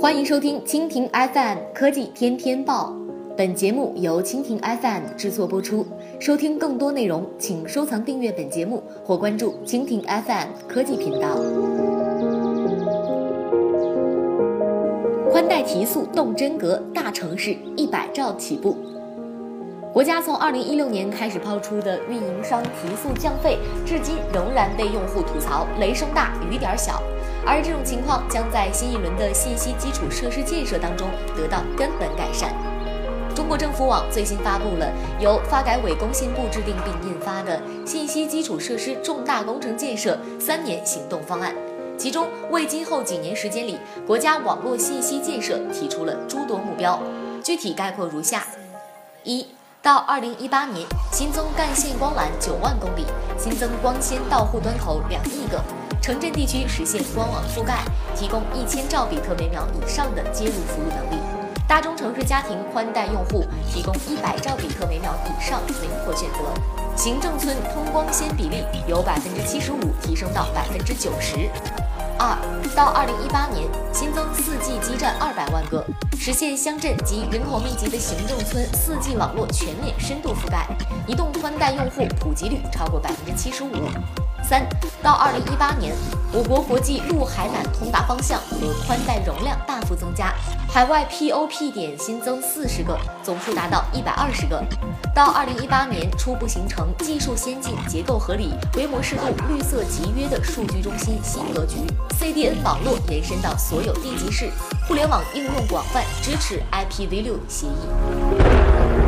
欢迎收听蜻蜓 FM 科技天天报，本节目由蜻蜓 FM 制作播出。收听更多内容，请收藏订阅本节目或关注蜻蜓 FM 科技频道。宽带提速动真格，大城市一百兆起步。国家从二零一六年开始抛出的运营商提速降费，至今仍然被用户吐槽雷声大雨点小。而这种情况将在新一轮的信息基础设施建设当中得到根本改善。中国政府网最新发布了由发改委工信部制定并印发的《信息基础设施重大工程建设三年行动方案》，其中为今后几年时间里国家网络信息建设提出了诸多目标，具体概括如下：一。到二零一八年，新增干线光缆九万公里，新增光纤到户端口两亿个，城镇地区实现光网覆盖，提供一千兆比特每秒以上的接入服务能力；大中城市家庭宽带用户提供一百兆比特每秒以上灵活选择，行政村通光纤比例由百分之七十五提升到百分之九十。二到二零一八年，新增四 G 基站二百万个，实现乡镇及人口密集的行政村四 G 网络全面深度覆盖，移动宽带用户普及率超过百分之七十五。三到二零一八年，我国国际陆海缆通达方向和宽带容量大幅增加，海外 POP 点新增四十个，总数达到一百二十个。到二零一八年，初步形成技术先进、结构合理、规模适度、绿色集约的数据中心新格局。CDN 网络延伸到所有地级市，互联网应用广泛，支持 IPv6 协议。